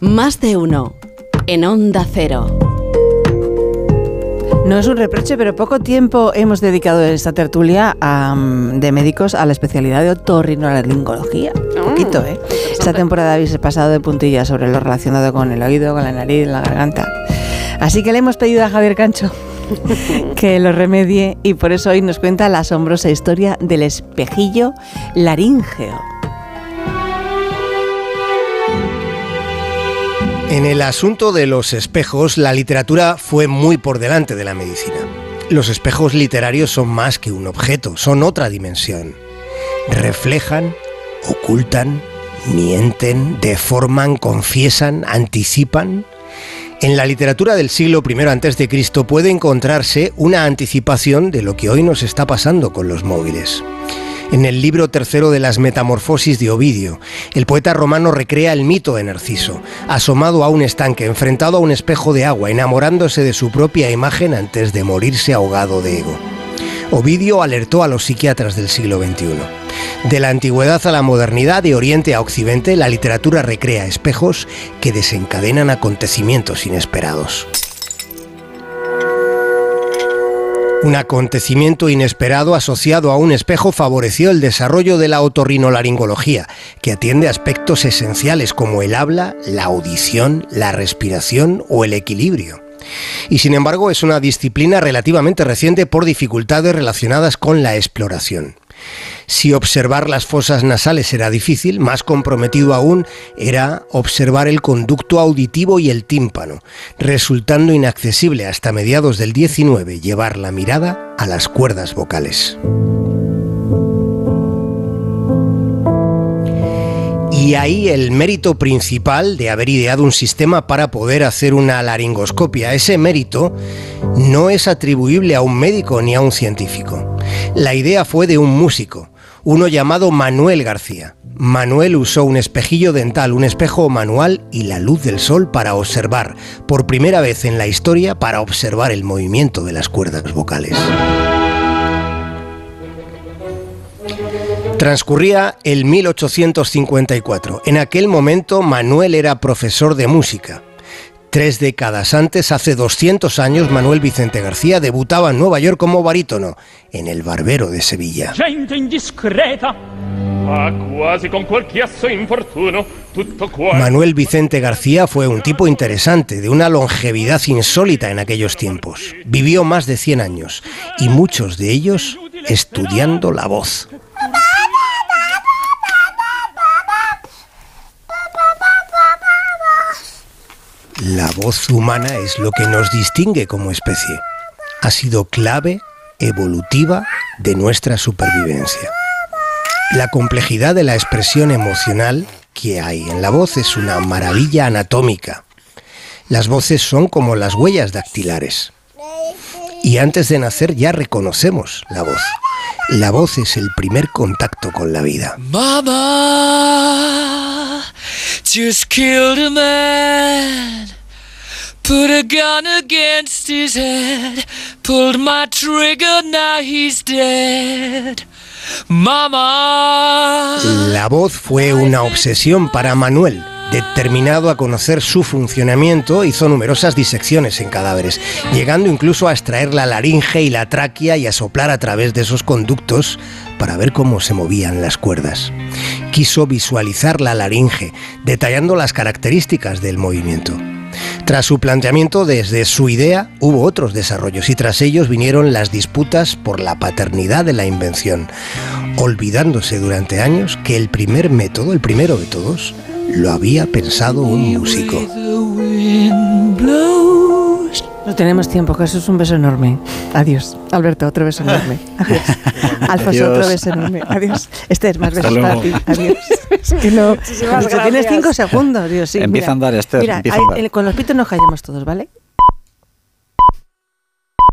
Más de uno. En Onda Cero. No es un reproche, pero poco tiempo hemos dedicado en esta tertulia de médicos a la especialidad de otorrinolaringología. Un poquito, ¿eh? Esta temporada habéis pasado de puntilla sobre lo relacionado con el oído, con la nariz, la garganta. Así que le hemos pedido a Javier Cancho que lo remedie y por eso hoy nos cuenta la asombrosa historia del espejillo laríngeo. En el asunto de los espejos, la literatura fue muy por delante de la medicina. Los espejos literarios son más que un objeto, son otra dimensión. Reflejan, ocultan, mienten, deforman, confiesan, anticipan. En la literatura del siglo I a.C. puede encontrarse una anticipación de lo que hoy nos está pasando con los móviles. En el libro tercero de las Metamorfosis de Ovidio, el poeta romano recrea el mito de Narciso, asomado a un estanque, enfrentado a un espejo de agua, enamorándose de su propia imagen antes de morirse ahogado de ego. Ovidio alertó a los psiquiatras del siglo XXI. De la antigüedad a la modernidad, de Oriente a Occidente, la literatura recrea espejos que desencadenan acontecimientos inesperados. Un acontecimiento inesperado asociado a un espejo favoreció el desarrollo de la otorrinolaringología, que atiende aspectos esenciales como el habla, la audición, la respiración o el equilibrio. Y sin embargo es una disciplina relativamente reciente por dificultades relacionadas con la exploración. Si observar las fosas nasales era difícil, más comprometido aún era observar el conducto auditivo y el tímpano, resultando inaccesible hasta mediados del 19 llevar la mirada a las cuerdas vocales. Y ahí el mérito principal de haber ideado un sistema para poder hacer una laringoscopia. Ese mérito no es atribuible a un médico ni a un científico. La idea fue de un músico, uno llamado Manuel García. Manuel usó un espejillo dental, un espejo manual y la luz del sol para observar, por primera vez en la historia, para observar el movimiento de las cuerdas vocales. Transcurría el 1854. En aquel momento Manuel era profesor de música. Tres décadas antes, hace 200 años, Manuel Vicente García debutaba en Nueva York como barítono, en El Barbero de Sevilla. Manuel Vicente García fue un tipo interesante, de una longevidad insólita en aquellos tiempos. Vivió más de 100 años y muchos de ellos estudiando la voz. La voz humana es lo que nos distingue como especie. Ha sido clave evolutiva de nuestra supervivencia. La complejidad de la expresión emocional que hay en la voz es una maravilla anatómica. Las voces son como las huellas dactilares. Y antes de nacer ya reconocemos la voz. La voz es el primer contacto con la vida. just killed a man. Put a gun against his head. Pulled my trigger, now he's dead. Mama. La voz fue una obsesión para Manuel. Determinado a conocer su funcionamiento, hizo numerosas disecciones en cadáveres, llegando incluso a extraer la laringe y la tráquea y a soplar a través de esos conductos para ver cómo se movían las cuerdas. Quiso visualizar la laringe, detallando las características del movimiento. Tras su planteamiento, desde su idea, hubo otros desarrollos y tras ellos vinieron las disputas por la paternidad de la invención, olvidándose durante años que el primer método, el primero de todos, lo había pensado un músico. No tenemos tiempo, Jesús, un beso enorme. Adiós. Alberto, otro beso enorme. Adiós. Alfonso, otro beso enorme. Adiós. Esther, más besos para ti. Adiós. Es que no. Tienes cinco segundos, Dios, sí. Empieza a andar, Esther. Mira, con los pitos nos callamos todos, ¿vale?